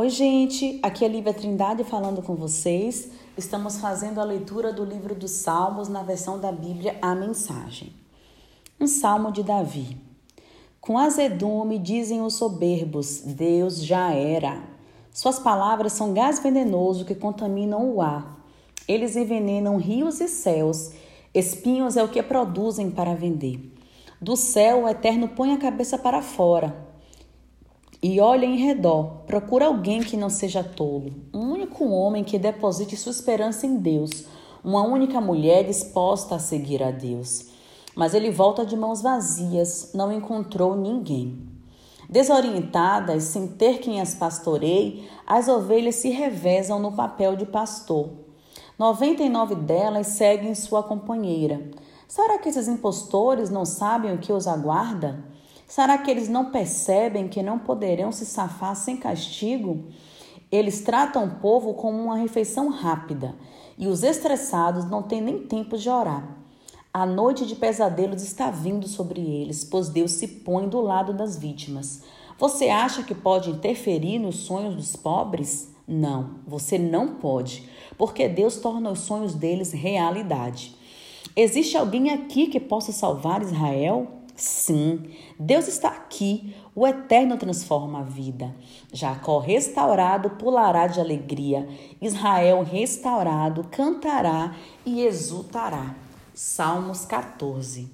Oi, gente, aqui é Lívia Trindade falando com vocês. Estamos fazendo a leitura do livro dos Salmos na versão da Bíblia A Mensagem. Um salmo de Davi. Com azedume dizem os soberbos: Deus já era. Suas palavras são gás venenoso que contaminam o ar. Eles envenenam rios e céus. Espinhos é o que produzem para vender. Do céu o Eterno põe a cabeça para fora e olha em redor, procura alguém que não seja tolo, um único homem que deposite sua esperança em Deus, uma única mulher disposta a seguir a Deus. Mas ele volta de mãos vazias, não encontrou ninguém. Desorientadas, sem ter quem as pastoreie, as ovelhas se revezam no papel de pastor. Noventa e nove delas seguem sua companheira. Será que esses impostores não sabem o que os aguarda? Será que eles não percebem que não poderão se safar sem castigo? Eles tratam o povo como uma refeição rápida e os estressados não têm nem tempo de orar. A noite de pesadelos está vindo sobre eles, pois Deus se põe do lado das vítimas. Você acha que pode interferir nos sonhos dos pobres? Não, você não pode, porque Deus torna os sonhos deles realidade. Existe alguém aqui que possa salvar Israel? Sim, Deus está aqui. O Eterno transforma a vida. Jacó restaurado pulará de alegria. Israel restaurado cantará e exultará. Salmos 14.